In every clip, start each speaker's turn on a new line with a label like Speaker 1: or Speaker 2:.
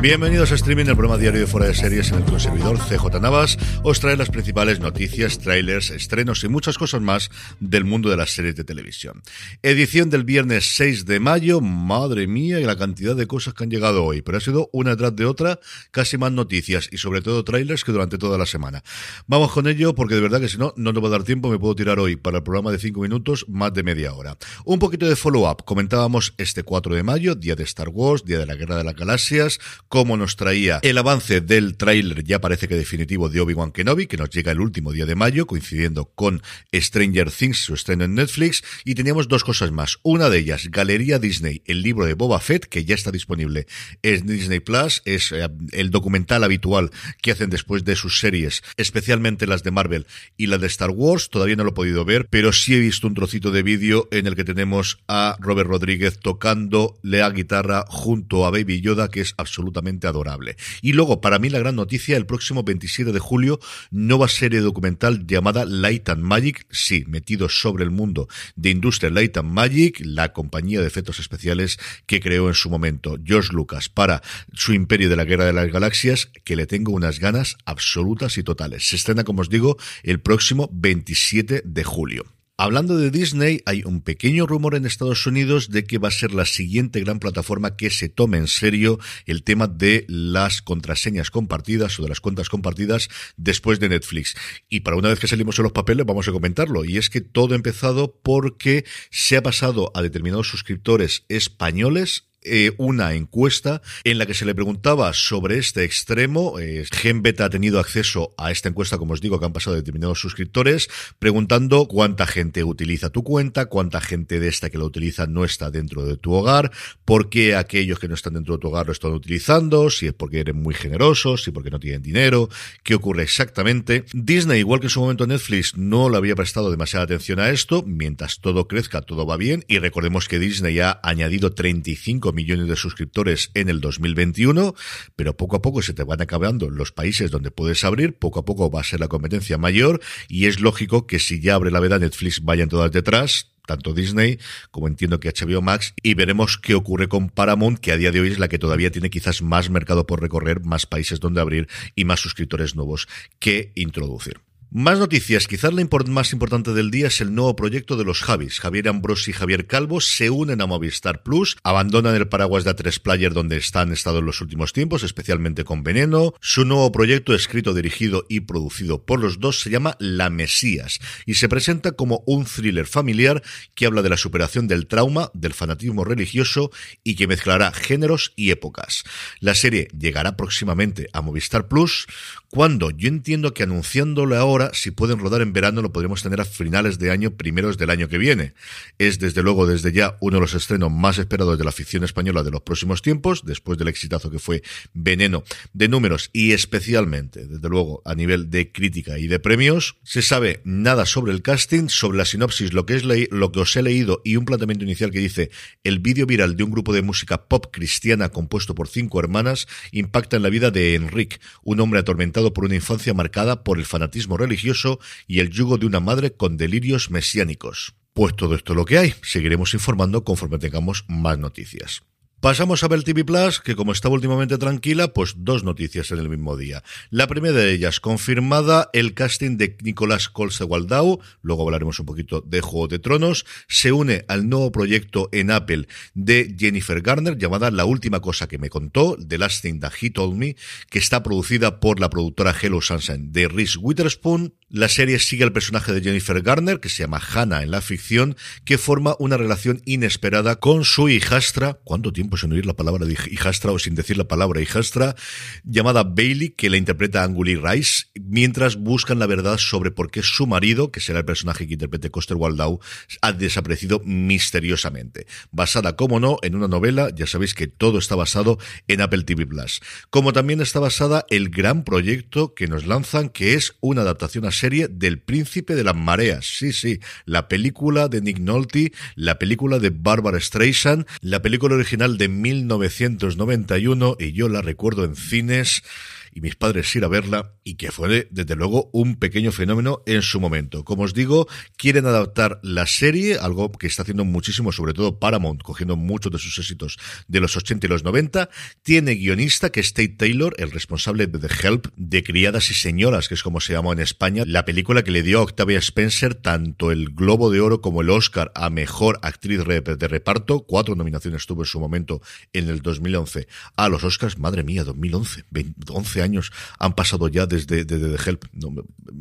Speaker 1: Bienvenidos a Streaming, el programa diario de Fuera de Series en el que CJ Navas os trae las principales noticias, trailers, estrenos y muchas cosas más del mundo de las series de televisión. Edición del viernes 6 de mayo, madre mía, y la cantidad de cosas que han llegado hoy, pero ha sido una detrás de otra, casi más noticias y sobre todo trailers que durante toda la semana. Vamos con ello porque de verdad que si no, no nos va a dar tiempo, me puedo tirar hoy para el programa de 5 minutos más de media hora. Un poquito de follow-up, comentábamos este 4 de mayo, día de Star Wars, día de la Guerra de las Galaxias, cómo nos traía el avance del tráiler, ya parece que definitivo, de Obi-Wan Kenobi, que nos llega el último día de mayo, coincidiendo con Stranger Things, su estreno en Netflix, y teníamos dos cosas más. Una de ellas, Galería Disney, el libro de Boba Fett, que ya está disponible en Disney Plus, es eh, el documental habitual que hacen después de sus series, especialmente las de Marvel y la de Star Wars, todavía no lo he podido ver, pero sí he visto un trocito de vídeo en el que tenemos a Robert Rodríguez tocando la guitarra junto a Baby Yoda, que es absolutamente adorable. Y luego, para mí la gran noticia, el próximo 27 de julio, nueva serie documental llamada Light and Magic, sí, metido sobre el mundo de industria Light and Magic, la compañía de efectos especiales que creó en su momento George Lucas para su imperio de la Guerra de las Galaxias, que le tengo unas ganas absolutas y totales. Se estrena, como os digo, el próximo 27 de julio. Hablando de Disney, hay un pequeño rumor en Estados Unidos de que va a ser la siguiente gran plataforma que se tome en serio el tema de las contraseñas compartidas o de las cuentas compartidas después de Netflix. Y para una vez que salimos en los papeles, vamos a comentarlo. Y es que todo ha empezado porque se ha pasado a determinados suscriptores españoles eh, una encuesta en la que se le preguntaba sobre este extremo. Eh, GenBeta ha tenido acceso a esta encuesta, como os digo, que han pasado determinados suscriptores, preguntando cuánta gente utiliza tu cuenta, cuánta gente de esta que la utiliza no está dentro de tu hogar, por qué aquellos que no están dentro de tu hogar lo están utilizando, si es porque eres muy generosos, si porque no tienen dinero, qué ocurre exactamente. Disney, igual que en su momento Netflix, no le había prestado demasiada atención a esto. Mientras todo crezca, todo va bien. Y recordemos que Disney ha añadido 35 millones de suscriptores en el 2021, pero poco a poco se te van acabando los países donde puedes abrir, poco a poco va a ser la competencia mayor y es lógico que si ya abre la veda Netflix vayan todas detrás, tanto Disney como entiendo que HBO Max y veremos qué ocurre con Paramount que a día de hoy es la que todavía tiene quizás más mercado por recorrer, más países donde abrir y más suscriptores nuevos que introducir. Más noticias. Quizás la más importante del día es el nuevo proyecto de los Javis. Javier Ambrosi y Javier Calvo se unen a Movistar Plus, abandonan el paraguas de A3 Player donde están estado en los últimos tiempos, especialmente con Veneno. Su nuevo proyecto, escrito, dirigido y producido por los dos, se llama La Mesías y se presenta como un thriller familiar que habla de la superación del trauma, del fanatismo religioso y que mezclará géneros y épocas. La serie llegará próximamente a Movistar Plus cuando yo entiendo que anunciándolo ahora, si pueden rodar en verano, lo podremos tener a finales de año, primeros del año que viene. Es desde luego, desde ya, uno de los estrenos más esperados de la ficción española de los próximos tiempos, después del exitazo que fue Veneno de números y especialmente, desde luego, a nivel de crítica y de premios. Se sabe nada sobre el casting, sobre la sinopsis, lo que es lo que os he leído y un planteamiento inicial que dice el vídeo viral de un grupo de música pop cristiana compuesto por cinco hermanas impacta en la vida de Enrique, un hombre atormentado por una infancia marcada por el fanatismo religioso y el yugo de una madre con delirios mesiánicos. Pues todo esto es lo que hay. Seguiremos informando conforme tengamos más noticias. Pasamos a ver TV Plus, que como estaba últimamente tranquila, pues dos noticias en el mismo día. La primera de ellas, confirmada el casting de Nicolás Colse-Waldau, luego hablaremos un poquito de Juego de Tronos, se une al nuevo proyecto en Apple de Jennifer Garner, llamada La Última Cosa que me contó, The Last Thing That He Told Me, que está producida por la productora Hello Sunshine de Reese Witherspoon. La serie sigue al personaje de Jennifer Garner, que se llama Hannah en la ficción, que forma una relación inesperada con su hijastra. ¿Cuánto tiempo sin oír la palabra de hijastra o sin decir la palabra hijastra? Llamada Bailey, que la interpreta Anguli Rice, mientras buscan la verdad sobre por qué su marido, que será el personaje que interprete Coster Waldau, ha desaparecido misteriosamente. Basada, como no, en una novela, ya sabéis que todo está basado en Apple TV Plus. Como también está basada el gran proyecto que nos lanzan, que es una adaptación a serie del Príncipe de las Mareas. Sí, sí, la película de Nick Nolte, la película de Barbara Streisand, la película original de 1991 y yo la recuerdo en cines y mis padres ir a verla y que fue desde luego un pequeño fenómeno en su momento. Como os digo, quieren adaptar la serie, algo que está haciendo muchísimo, sobre todo Paramount, cogiendo muchos de sus éxitos de los 80 y los 90. Tiene guionista que es Tate Taylor, el responsable de The Help, de Criadas y Señoras, que es como se llamó en España, la película que le dio a Octavia Spencer tanto el Globo de Oro como el Oscar a Mejor Actriz de Reparto. Cuatro nominaciones tuvo en su momento en el 2011 a los Oscars. Madre mía, 2011, 11 años han pasado ya desde, The Help.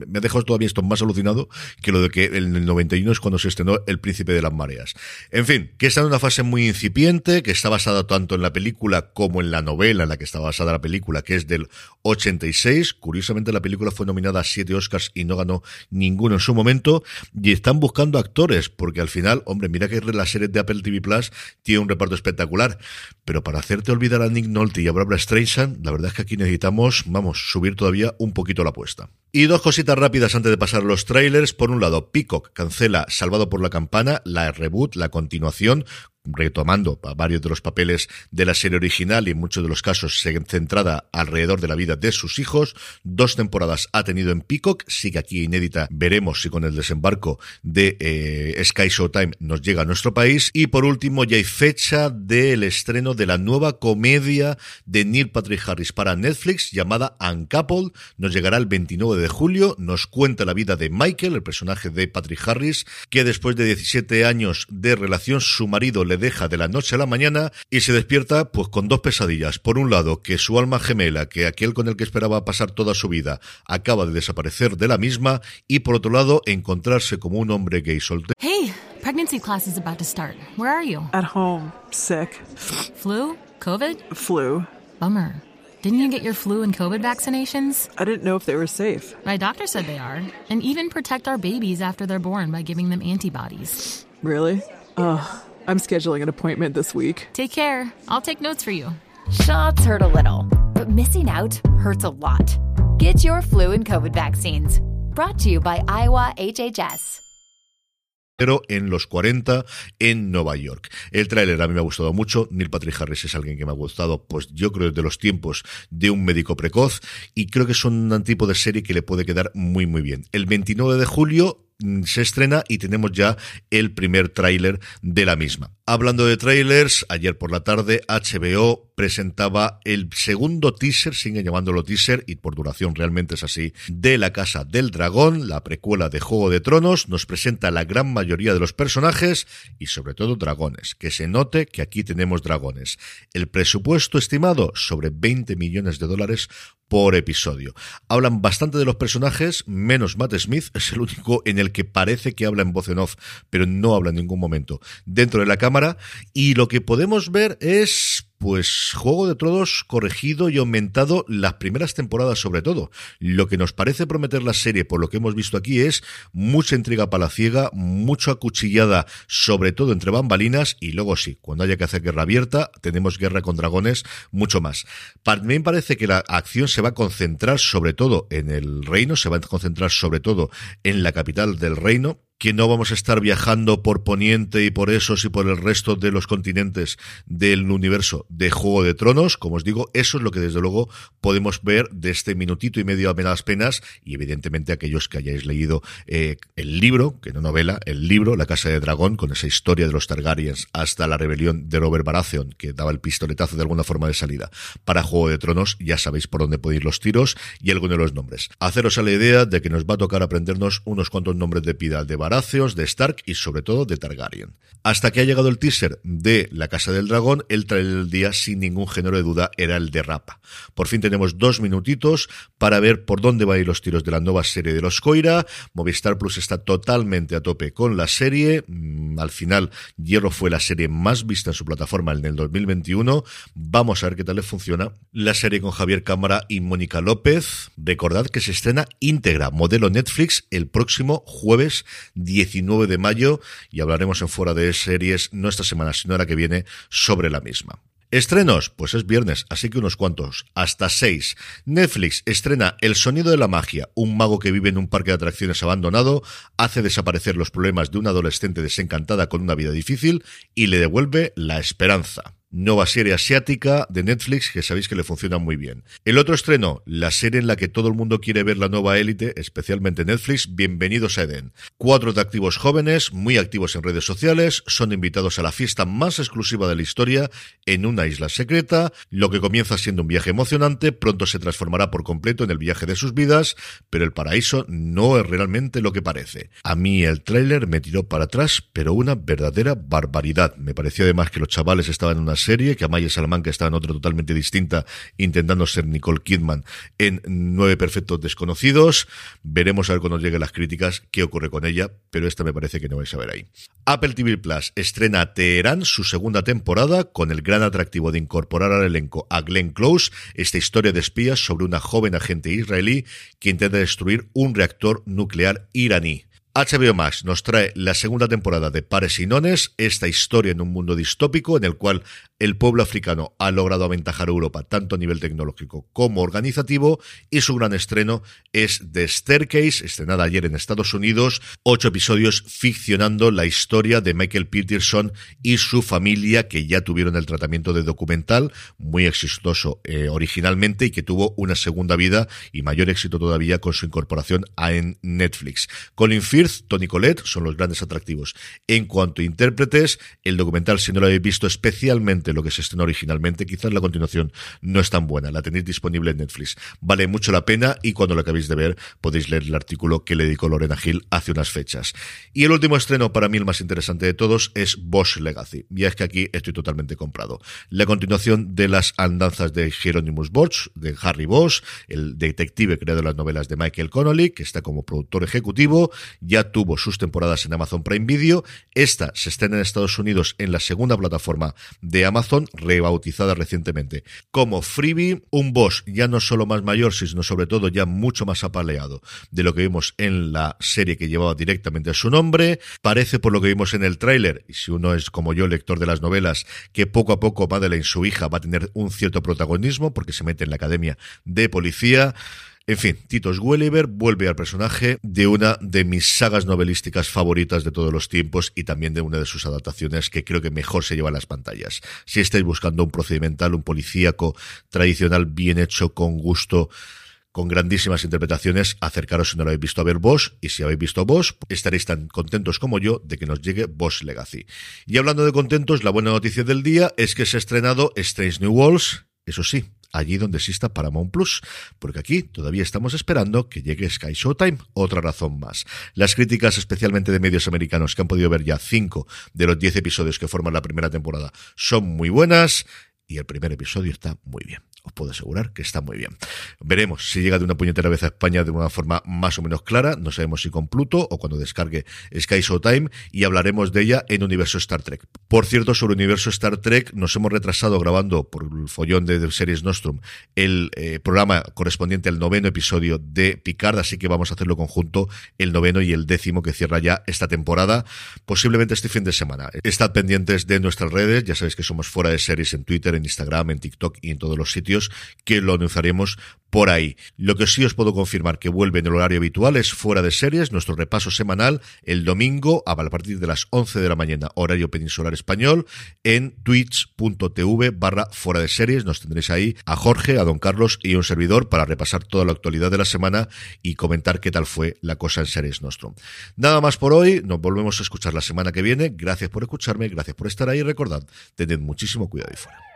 Speaker 1: me ha dejado todavía esto más alucinado que lo de que en el 91 es cuando se estrenó El Príncipe de las Mareas. En fin, que está en una fase muy incipiente, que está basada tanto en la película como en la novela en la que está basada la película, que es del 86. Curiosamente, la película fue nominada a siete Oscars y no ganó ninguno en su momento. Y están buscando actores, porque al final, hombre, mira que la serie de Apple TV Plus tiene un reparto espectacular. Pero para hacerte olvidar a Nick Nolte y a Barbara Streisand, la verdad es que aquí necesitamos vamos, subir todavía un poquito la apuesta. Y dos cositas rápidas antes de pasar los trailers. Por un lado, Peacock cancela Salvado por la Campana, la reboot, la continuación, retomando varios de los papeles de la serie original y en muchos de los casos centrada alrededor de la vida de sus hijos. Dos temporadas ha tenido en Peacock, sigue aquí inédita, veremos si con el desembarco de eh, Sky Showtime nos llega a nuestro país. Y por último, ya hay fecha del estreno de la nueva comedia de Neil Patrick Harris para Netflix llamada Uncoupled. Nos llegará el 29 de julio, nos cuenta la vida de Michael, el personaje de Patrick Harris, que después de 17 años de relación, su marido le deja de la noche a la mañana y se despierta pues con dos pesadillas. Por un lado, que su alma gemela, que aquel con el que esperaba pasar toda su vida, acaba de desaparecer de la misma y por otro lado, encontrarse como un hombre gay soltero.
Speaker 2: Hey, pregnancy class is about to start. Where are you?
Speaker 3: At home, sick.
Speaker 2: Flu? COVID?
Speaker 3: Flu.
Speaker 2: Bummer. Didn't you get your flu and COVID vaccinations?
Speaker 3: I didn't know if they were safe.
Speaker 2: My doctor said they are, and even protect our babies after they're born by giving them antibodies.
Speaker 3: Really? Ugh. I'm scheduling an appointment this week.
Speaker 2: Take care. I'll take notes for you.
Speaker 4: Shots hurt a little, but missing out hurts a lot. Get your flu and COVID vaccines. Brought to you by Iowa HHS.
Speaker 1: pero en los 40 en Nueva York. El tráiler a mí me ha gustado mucho. Neil Patrick Harris es alguien que me ha gustado, pues yo creo desde los tiempos de un médico precoz y creo que es un tipo de serie que le puede quedar muy muy bien. El 29 de julio se estrena y tenemos ya el primer tráiler de la misma. Hablando de trailers, ayer por la tarde HBO presentaba el segundo teaser, sigue llamándolo teaser y por duración realmente es así, de La Casa del Dragón, la precuela de Juego de Tronos, nos presenta la gran mayoría de los personajes y sobre todo dragones, que se note que aquí tenemos dragones. El presupuesto estimado sobre 20 millones de dólares por episodio. Hablan bastante de los personajes, menos Matt Smith, es el único en el que parece que habla en voz en off, pero no habla en ningún momento dentro de la cámara. Y lo que podemos ver es pues Juego de Tronos corregido y aumentado las primeras temporadas sobre todo. Lo que nos parece prometer la serie, por lo que hemos visto aquí, es mucha intriga palaciega, mucha acuchillada, sobre todo entre bambalinas, y luego sí, cuando haya que hacer guerra abierta, tenemos guerra con dragones, mucho más. También parece que la acción se va a concentrar sobre todo en el reino, se va a concentrar sobre todo en la capital del reino, que no vamos a estar viajando por Poniente y por esos y por el resto de los continentes del universo de Juego de Tronos. Como os digo, eso es lo que desde luego podemos ver de este minutito y medio a menos penas y evidentemente aquellos que hayáis leído eh, el libro, que no novela, el libro, La Casa de Dragón, con esa historia de los Targaryens hasta la rebelión de Robert Baratheon, que daba el pistoletazo de alguna forma de salida para Juego de Tronos, ya sabéis por dónde podéis los tiros y alguno de los nombres. Haceros a la idea de que nos va a tocar aprendernos unos cuantos nombres de pida de Baratheon, de Stark y sobre todo de Targaryen. Hasta que ha llegado el teaser de La Casa del Dragón, el trailer del día sin ningún género de duda era el de Rapa. Por fin tenemos dos minutitos para ver por dónde van a ir los tiros de la nueva serie de los Coira. Movistar Plus está totalmente a tope con la serie. Mm, al final, Hierro fue la serie más vista en su plataforma en el 2021. Vamos a ver qué tal le funciona. La serie con Javier Cámara y Mónica López. Recordad que se estrena íntegra, modelo Netflix, el próximo jueves 19 de mayo y hablaremos en fuera de series no esta semana, sino la que viene sobre la misma. Estrenos, pues es viernes, así que unos cuantos, hasta seis. Netflix estrena El sonido de la magia, un mago que vive en un parque de atracciones abandonado, hace desaparecer los problemas de una adolescente desencantada con una vida difícil y le devuelve la esperanza nueva serie asiática de Netflix que sabéis que le funciona muy bien. El otro estreno, la serie en la que todo el mundo quiere ver la nueva élite, especialmente Netflix, Bienvenidos a Eden. Cuatro activos jóvenes, muy activos en redes sociales, son invitados a la fiesta más exclusiva de la historia en una isla secreta. Lo que comienza siendo un viaje emocionante, pronto se transformará por completo en el viaje de sus vidas, pero el paraíso no es realmente lo que parece. A mí el tráiler me tiró para atrás, pero una verdadera barbaridad. Me pareció además que los chavales estaban en una serie, que Amaya Salamanca estaba en otra totalmente distinta, intentando ser Nicole Kidman en Nueve Perfectos Desconocidos. Veremos a ver cuando lleguen las críticas qué ocurre con ella, pero esta me parece que no vais a ver ahí. Apple TV Plus estrena Teherán su segunda temporada con el gran atractivo de incorporar al elenco a Glenn Close, esta historia de espías sobre una joven agente israelí que intenta destruir un reactor nuclear iraní. HBO Max nos trae la segunda temporada de Pares y Nones, esta historia en un mundo distópico en el cual el pueblo africano ha logrado aventajar a Europa tanto a nivel tecnológico como organizativo y su gran estreno es The Staircase, estrenada ayer en Estados Unidos, ocho episodios ficcionando la historia de Michael Peterson y su familia que ya tuvieron el tratamiento de documental, muy exitoso eh, originalmente y que tuvo una segunda vida y mayor éxito todavía con su incorporación a Netflix. Colin Firth, Tony Collette son los grandes atractivos. En cuanto a intérpretes, el documental, si no lo habéis visto especialmente lo que se estrenó originalmente. Quizás la continuación no es tan buena. La tenéis disponible en Netflix. Vale mucho la pena y cuando lo acabéis de ver podéis leer el artículo que le dedicó Lorena Gil hace unas fechas. Y el último estreno, para mí el más interesante de todos, es Bosch Legacy. Y es que aquí estoy totalmente comprado. La continuación de las andanzas de Hieronymus Bosch, de Harry Bosch, el detective creado en las novelas de Michael Connolly, que está como productor ejecutivo, ya tuvo sus temporadas en Amazon Prime Video. Esta se estrena en Estados Unidos en la segunda plataforma de Amazon Amazon, rebautizada recientemente como Freebie, un boss ya no solo más mayor, sino sobre todo ya mucho más apaleado de lo que vimos en la serie que llevaba directamente a su nombre. Parece por lo que vimos en el tráiler, y si uno es como yo lector de las novelas, que poco a poco Madeleine, su hija, va a tener un cierto protagonismo porque se mete en la academia de policía. En fin, Titus Welliver vuelve al personaje de una de mis sagas novelísticas favoritas de todos los tiempos y también de una de sus adaptaciones que creo que mejor se lleva a las pantallas. Si estáis buscando un procedimental, un policíaco tradicional bien hecho, con gusto, con grandísimas interpretaciones, acercaros si no lo habéis visto a ver Bosch, y si habéis visto Bosch, estaréis tan contentos como yo de que nos llegue Bosch Legacy. Y hablando de contentos, la buena noticia del día es que se ha estrenado Strange New Worlds, eso sí, allí donde exista Paramount Plus, porque aquí todavía estamos esperando que llegue Sky Showtime, otra razón más. Las críticas, especialmente de medios americanos que han podido ver ya cinco de los diez episodios que forman la primera temporada, son muy buenas y el primer episodio está muy bien os puedo asegurar que está muy bien. Veremos si llega de una puñetera vez a España de una forma más o menos clara, no sabemos si con Pluto o cuando descargue Sky Showtime y hablaremos de ella en Universo Star Trek. Por cierto, sobre Universo Star Trek nos hemos retrasado grabando por el follón de, Series Nostrum el eh, programa correspondiente al noveno episodio de Picard, así que vamos a hacerlo conjunto el noveno y el décimo que cierra ya esta temporada, posiblemente este fin de semana. Estad pendientes de nuestras redes, ya sabéis que somos fuera de series en Twitter, en Instagram, en TikTok y en todos los sitios que lo anunciaremos por ahí. Lo que sí os puedo confirmar que vuelve en el horario habitual es fuera de series, nuestro repaso semanal el domingo a partir de las 11 de la mañana, horario peninsular español, en twitch.tv barra fuera de series. Nos tendréis ahí a Jorge, a don Carlos y un servidor para repasar toda la actualidad de la semana y comentar qué tal fue la cosa en series nuestro. Nada más por hoy, nos volvemos a escuchar la semana que viene. Gracias por escucharme, gracias por estar ahí recordad, tened muchísimo cuidado y fuera.